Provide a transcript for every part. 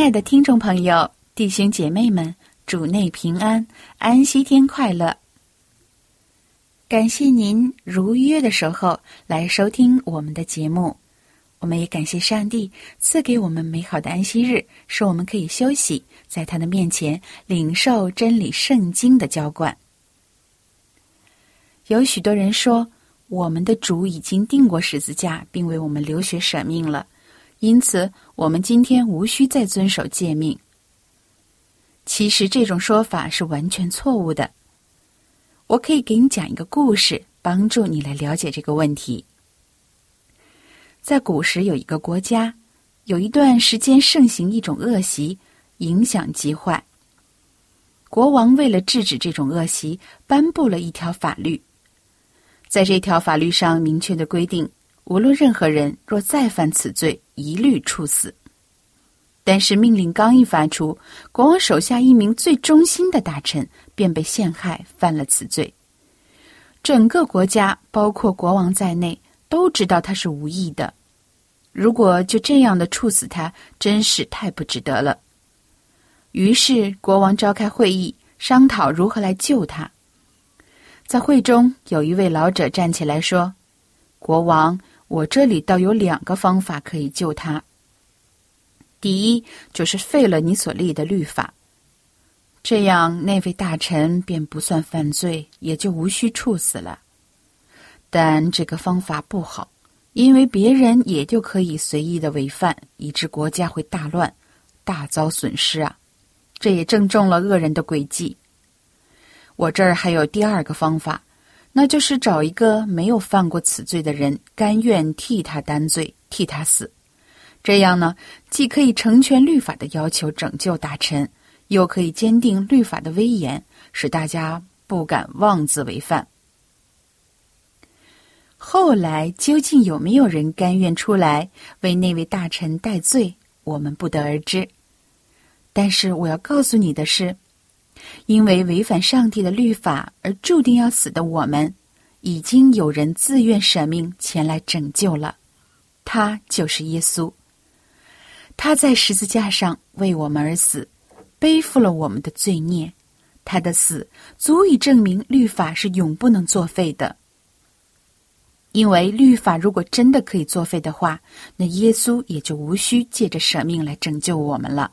亲爱的听众朋友、弟兄姐妹们，主内平安，安息天快乐！感谢您如约的守候来收听我们的节目，我们也感谢上帝赐给我们美好的安息日，使我们可以休息，在他的面前领受真理圣经的浇灌。有许多人说，我们的主已经定过十字架，并为我们流血舍命了。因此，我们今天无需再遵守诫命。其实这种说法是完全错误的。我可以给你讲一个故事，帮助你来了解这个问题。在古时有一个国家，有一段时间盛行一种恶习，影响极坏。国王为了制止这种恶习，颁布了一条法律。在这条法律上明确的规定。无论任何人若再犯此罪，一律处死。但是命令刚一发出，国王手下一名最忠心的大臣便被陷害，犯了此罪。整个国家，包括国王在内，都知道他是无意的。如果就这样的处死他，真是太不值得了。于是国王召开会议，商讨如何来救他。在会中，有一位老者站起来说：“国王。”我这里倒有两个方法可以救他。第一，就是废了你所立的律法，这样那位大臣便不算犯罪，也就无需处死了。但这个方法不好，因为别人也就可以随意的违犯，以致国家会大乱，大遭损失啊！这也正中了恶人的诡计。我这儿还有第二个方法。那就是找一个没有犯过此罪的人，甘愿替他担罪，替他死。这样呢，既可以成全律法的要求，拯救大臣，又可以坚定律法的威严，使大家不敢妄自违犯。后来究竟有没有人甘愿出来为那位大臣代罪，我们不得而知。但是我要告诉你的是。因为违反上帝的律法而注定要死的我们，已经有人自愿舍命前来拯救了。他就是耶稣。他在十字架上为我们而死，背负了我们的罪孽。他的死足以证明律法是永不能作废的。因为律法如果真的可以作废的话，那耶稣也就无需借着舍命来拯救我们了。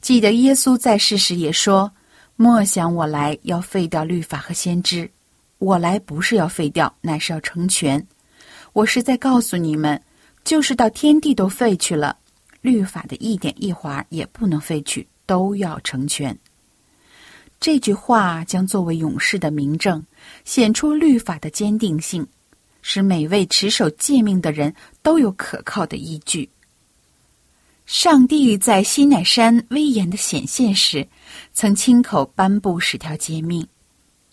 记得耶稣在世时也说：“莫想我来要废掉律法和先知，我来不是要废掉，乃是要成全。我是在告诉你们，就是到天地都废去了，律法的一点一划也不能废去，都要成全。”这句话将作为勇士的明证，显出律法的坚定性，使每位持守诫命的人都有可靠的依据。上帝在西奈山威严的显现时，曾亲口颁布十条诫命。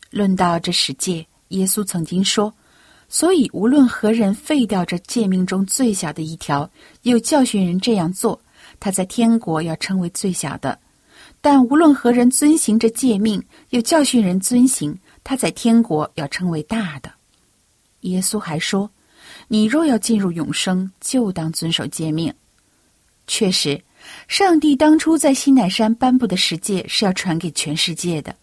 论到这十诫，耶稣曾经说：“所以无论何人废掉这诫命中最小的一条，又教训人这样做，他在天国要称为最小的；但无论何人遵行这诫命，又教训人遵行，他在天国要称为大的。”耶稣还说：“你若要进入永生，就当遵守诫命。”确实，上帝当初在西乃山颁布的十诫是要传给全世界的。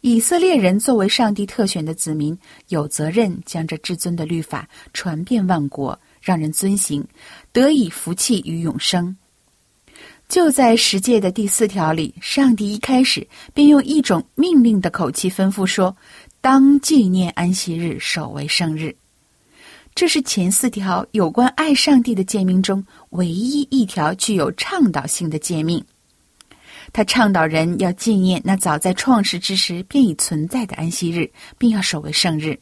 以色列人作为上帝特选的子民，有责任将这至尊的律法传遍万国，让人遵行，得以福气与永生。就在十诫的第四条里，上帝一开始便用一种命令的口气吩咐说：“当纪念安息日，守为圣日。”这是前四条有关爱上帝的诫命中唯一一条具有倡导性的诫命。他倡导人要纪念那早在创世之时便已存在的安息日，并要守为圣日。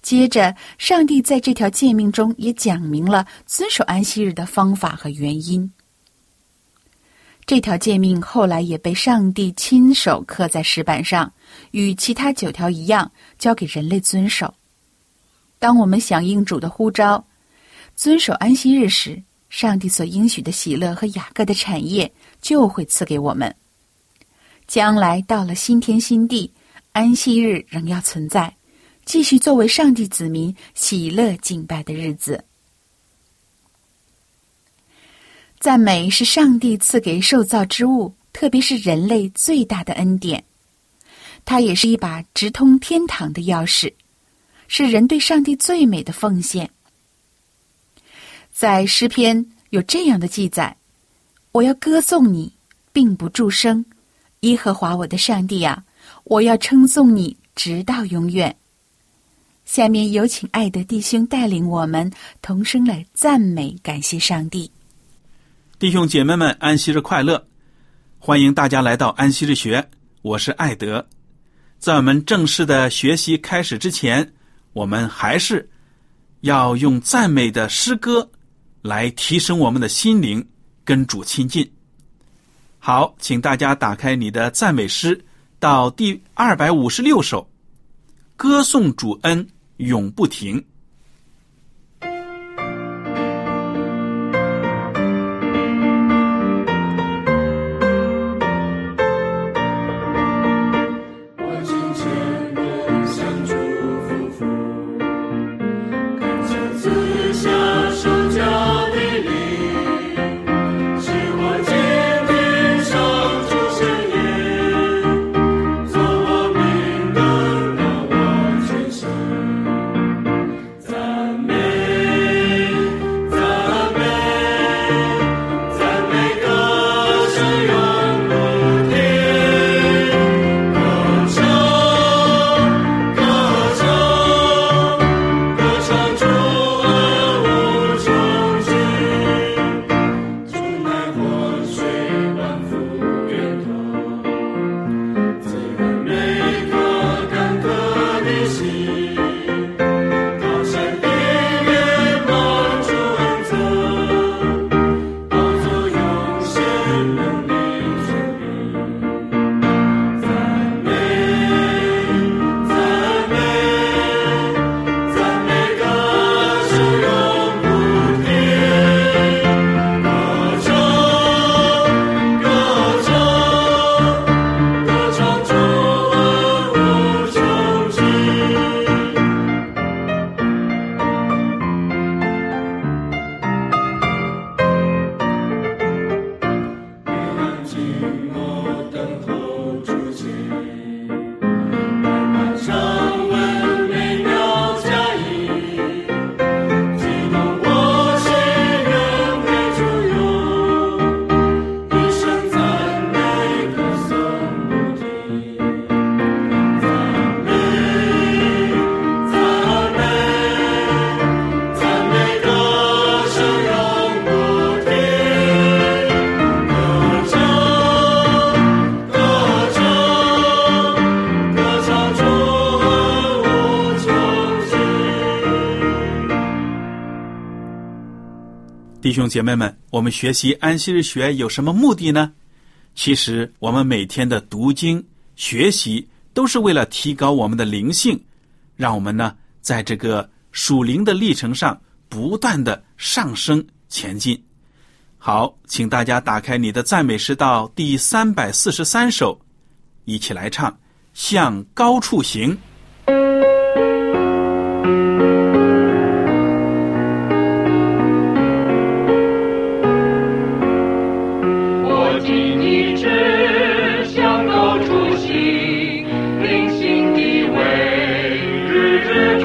接着，上帝在这条诫命中也讲明了遵守安息日的方法和原因。这条诫命后来也被上帝亲手刻在石板上，与其他九条一样，交给人类遵守。当我们响应主的呼召，遵守安息日时，上帝所应许的喜乐和雅各的产业就会赐给我们。将来到了新天新地，安息日仍要存在，继续作为上帝子民喜乐敬拜的日子。赞美是上帝赐给受造之物，特别是人类最大的恩典。它也是一把直通天堂的钥匙。是人对上帝最美的奉献。在诗篇有这样的记载：“我要歌颂你，并不住声，耶和华我的上帝啊，我要称颂你，直到永远。”下面有请爱德弟兄带领我们同声来赞美、感谢上帝。弟兄姐妹们，安息日快乐！欢迎大家来到安息日学，我是艾德。在我们正式的学习开始之前，我们还是要用赞美的诗歌来提升我们的心灵，跟主亲近。好，请大家打开你的赞美诗，到第二百五十六首，歌颂主恩永不停。弟兄姐妹们，我们学习安息日学有什么目的呢？其实，我们每天的读经学习都是为了提高我们的灵性，让我们呢在这个属灵的历程上不断的上升前进。好，请大家打开你的赞美诗到第三百四十三首，一起来唱《向高处行》。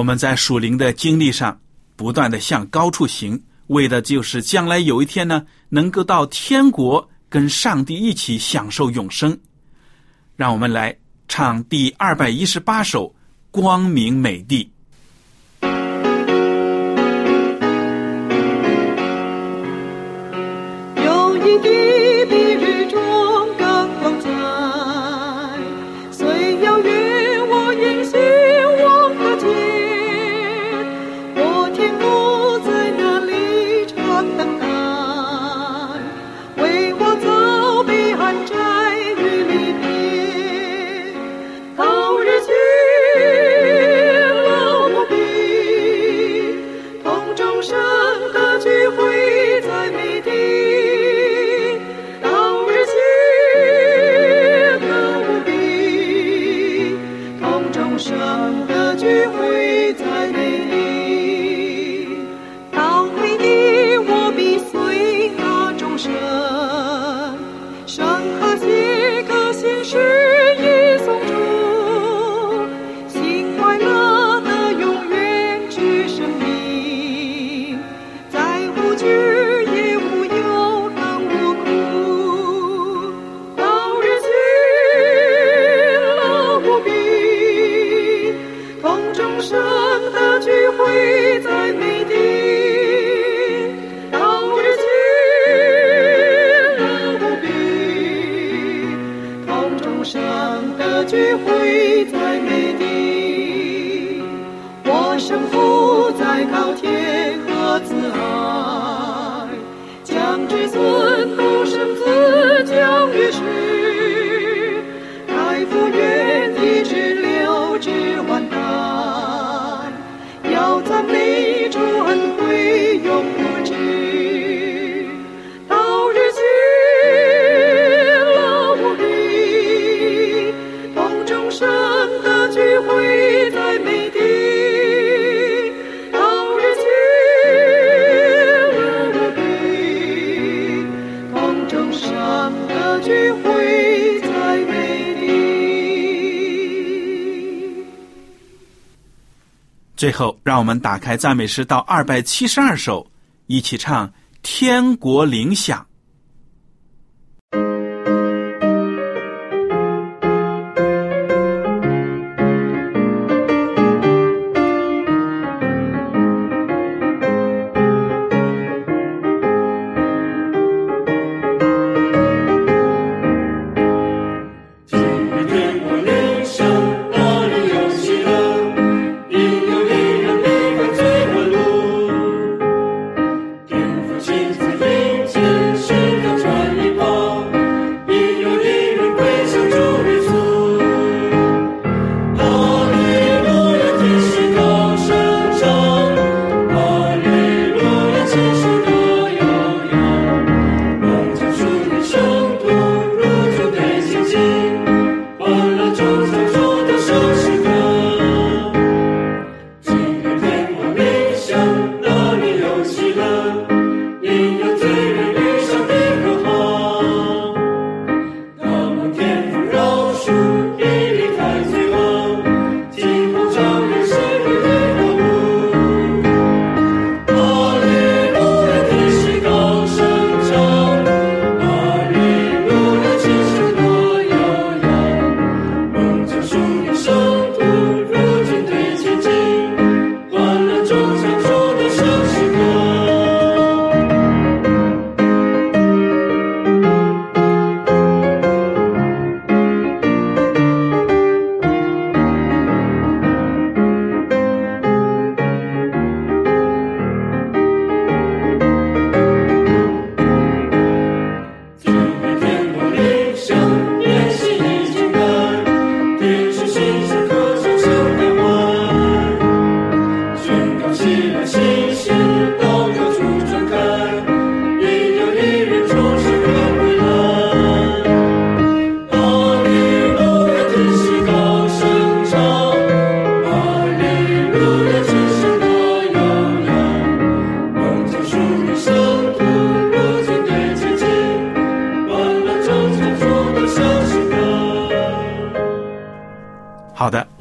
我们在属灵的经历上不断的向高处行，为的就是将来有一天呢，能够到天国跟上帝一起享受永生。让我们来唱第二百一十八首，光明美地。有一滴。最后让我们打开赞美诗到二百七十二首一起唱天国铃响。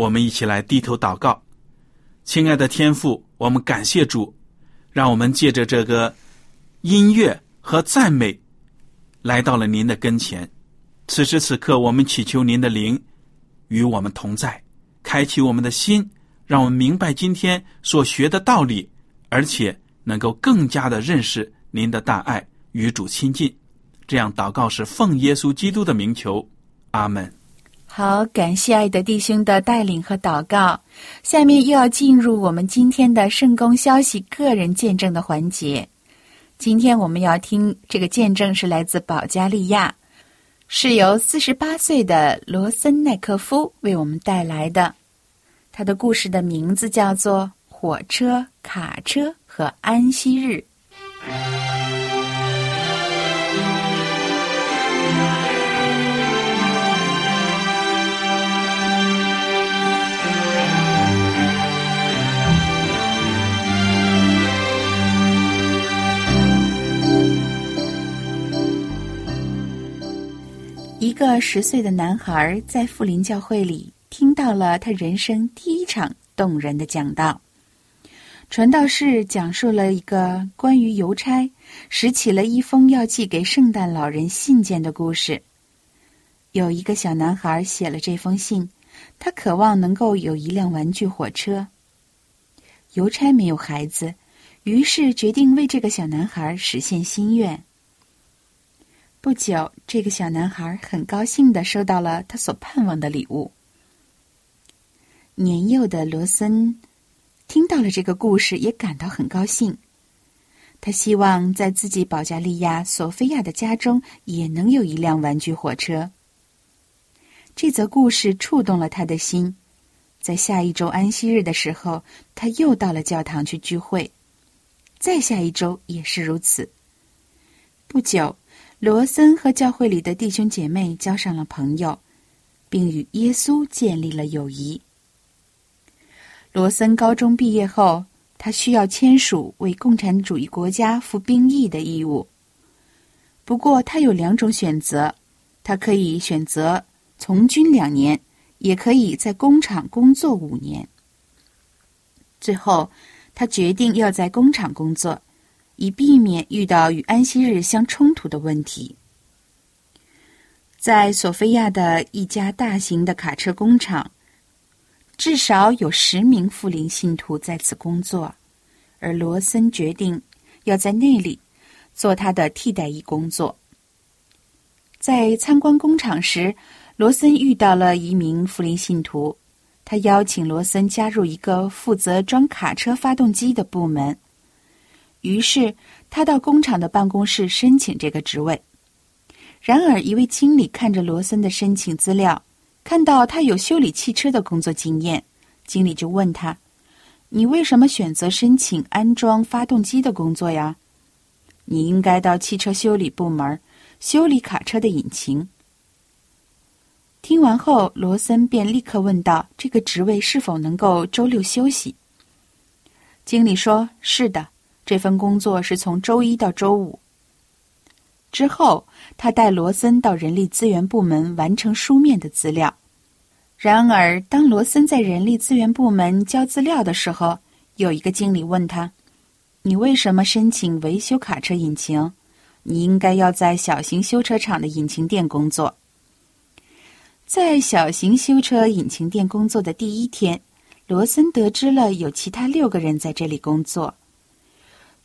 我们一起来低头祷告。亲爱的天父，我们感谢主，让我们借着这个音乐和赞美，来到了您的跟前。此时此刻，我们祈求您的灵与我们同在，开启我们的心，让我们明白今天所学的道理，而且能够更加的认识您的大爱，与主亲近。这样祷告是奉耶稣基督的名求，阿门。好，感谢爱德弟兄的带领和祷告。下面又要进入我们今天的圣公消息个人见证的环节。今天我们要听这个见证是来自保加利亚，是由四十八岁的罗森奈科夫为我们带来的。他的故事的名字叫做《火车、卡车和安息日》。一个十岁的男孩在富林教会里听到了他人生第一场动人的讲道。传道士讲述了一个关于邮差拾起了一封要寄给圣诞老人信件的故事。有一个小男孩写了这封信，他渴望能够有一辆玩具火车。邮差没有孩子，于是决定为这个小男孩实现心愿。不久，这个小男孩很高兴的收到了他所盼望的礼物。年幼的罗森听到了这个故事，也感到很高兴。他希望在自己保加利亚索菲亚的家中也能有一辆玩具火车。这则故事触动了他的心。在下一周安息日的时候，他又到了教堂去聚会。再下一周也是如此。不久。罗森和教会里的弟兄姐妹交上了朋友，并与耶稣建立了友谊。罗森高中毕业后，他需要签署为共产主义国家服兵役的义务。不过，他有两种选择：他可以选择从军两年，也可以在工厂工作五年。最后，他决定要在工厂工作。以避免遇到与安息日相冲突的问题，在索菲亚的一家大型的卡车工厂，至少有十名富林信徒在此工作，而罗森决定要在那里做他的替代役工作。在参观工厂时，罗森遇到了一名富林信徒，他邀请罗森加入一个负责装卡车发动机的部门。于是，他到工厂的办公室申请这个职位。然而，一位经理看着罗森的申请资料，看到他有修理汽车的工作经验，经理就问他：“你为什么选择申请安装发动机的工作呀？你应该到汽车修理部门修理卡车的引擎。”听完后，罗森便立刻问道：“这个职位是否能够周六休息？”经理说：“是的。”这份工作是从周一到周五。之后，他带罗森到人力资源部门完成书面的资料。然而，当罗森在人力资源部门交资料的时候，有一个经理问他：“你为什么申请维修卡车引擎？你应该要在小型修车厂的引擎店工作。”在小型修车引擎店工作的第一天，罗森得知了有其他六个人在这里工作。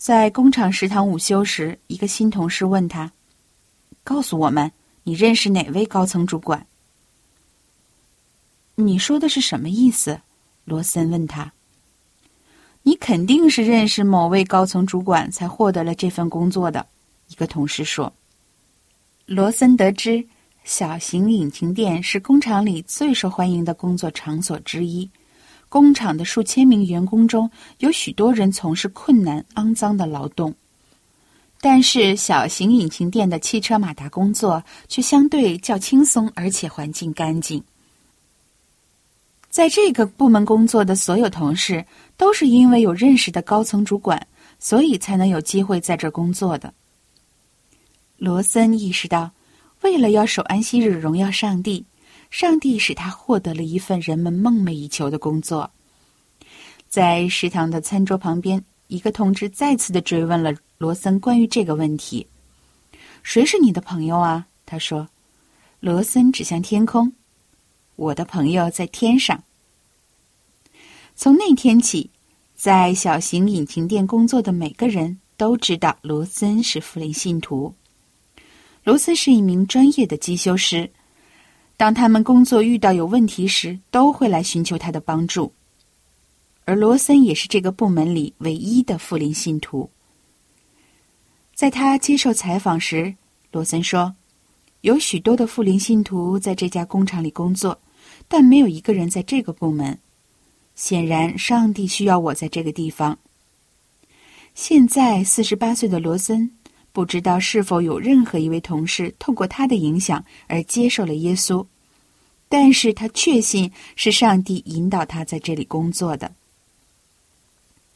在工厂食堂午休时，一个新同事问他：“告诉我们，你认识哪位高层主管？”你说的是什么意思？罗森问他。你肯定是认识某位高层主管才获得了这份工作的。一个同事说。罗森得知，小型引擎店是工厂里最受欢迎的工作场所之一。工厂的数千名员工中有许多人从事困难、肮脏的劳动，但是小型引擎店的汽车马达工作却相对较轻松，而且环境干净。在这个部门工作的所有同事都是因为有认识的高层主管，所以才能有机会在这工作的。罗森意识到，为了要守安息日荣耀上帝。上帝使他获得了一份人们梦寐以求的工作。在食堂的餐桌旁边，一个同志再次的追问了罗森关于这个问题：“谁是你的朋友啊？”他说。罗森指向天空：“我的朋友在天上。”从那天起，在小型引擎店工作的每个人都知道罗森是福林信徒。罗森是一名专业的机修师，当他们工作遇到有问题时，都会来寻求他的帮助。而罗森也是这个部门里唯一的福林信徒。在他接受采访时，罗森说。有许多的富林信徒在这家工厂里工作，但没有一个人在这个部门。显然，上帝需要我在这个地方。现在，四十八岁的罗森不知道是否有任何一位同事透过他的影响而接受了耶稣，但是他确信是上帝引导他在这里工作的。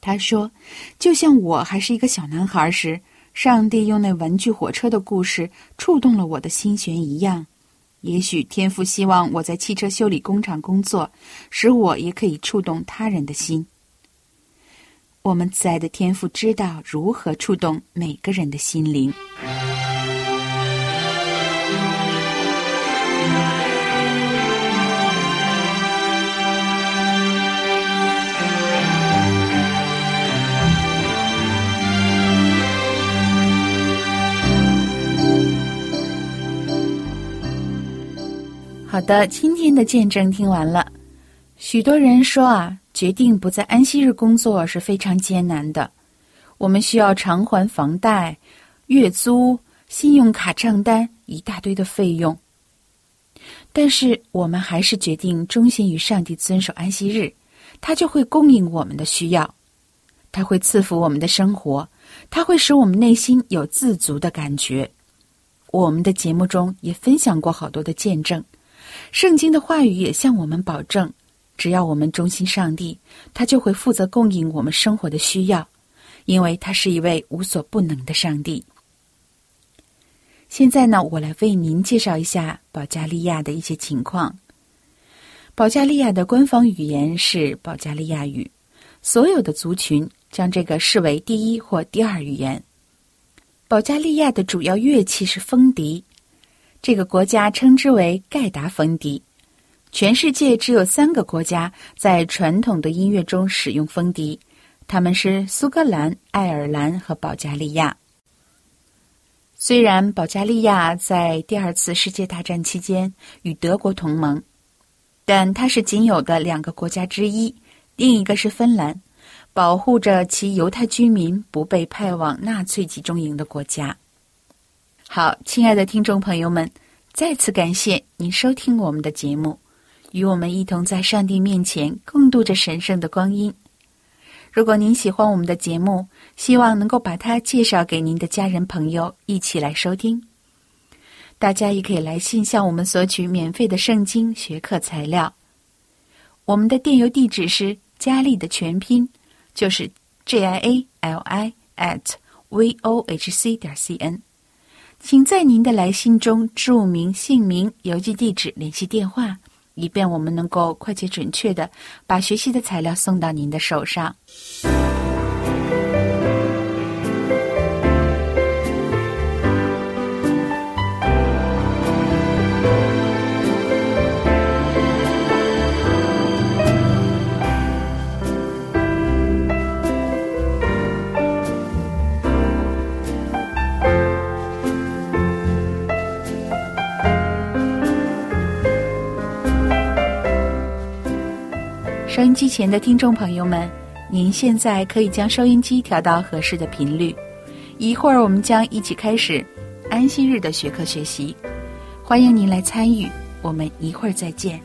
他说：“就像我还是一个小男孩时。”上帝用那玩具火车的故事触动了我的心弦一样，也许天父希望我在汽车修理工厂工作，使我也可以触动他人的心。我们慈爱的天父知道如何触动每个人的心灵。好的，今天的见证听完了。许多人说啊，决定不在安息日工作是非常艰难的。我们需要偿还房贷、月租、信用卡账单，一大堆的费用。但是我们还是决定忠心于上帝，遵守安息日，他就会供应我们的需要，他会赐福我们的生活，他会使我们内心有自足的感觉。我们的节目中也分享过好多的见证。圣经的话语也向我们保证，只要我们忠心上帝，他就会负责供应我们生活的需要，因为他是一位无所不能的上帝。现在呢，我来为您介绍一下保加利亚的一些情况。保加利亚的官方语言是保加利亚语，所有的族群将这个视为第一或第二语言。保加利亚的主要乐器是风笛。这个国家称之为盖达风笛，全世界只有三个国家在传统的音乐中使用风笛，他们是苏格兰、爱尔兰和保加利亚。虽然保加利亚在第二次世界大战期间与德国同盟，但它是仅有的两个国家之一，另一个是芬兰，保护着其犹太居民不被派往纳粹集中营的国家。好，亲爱的听众朋友们，再次感谢您收听我们的节目，与我们一同在上帝面前共度着神圣的光阴。如果您喜欢我们的节目，希望能够把它介绍给您的家人朋友一起来收听。大家也可以来信向我们索取免费的圣经学课材料。我们的电邮地址是佳丽的全拼，就是 J I A L I at v o h c 点 c n。请在您的来信中注明姓名、邮寄地址、联系电话，以便我们能够快捷准确的把学习的材料送到您的手上。音机前的听众朋友们，您现在可以将收音机调到合适的频率。一会儿我们将一起开始安息日的学科学习，欢迎您来参与。我们一会儿再见。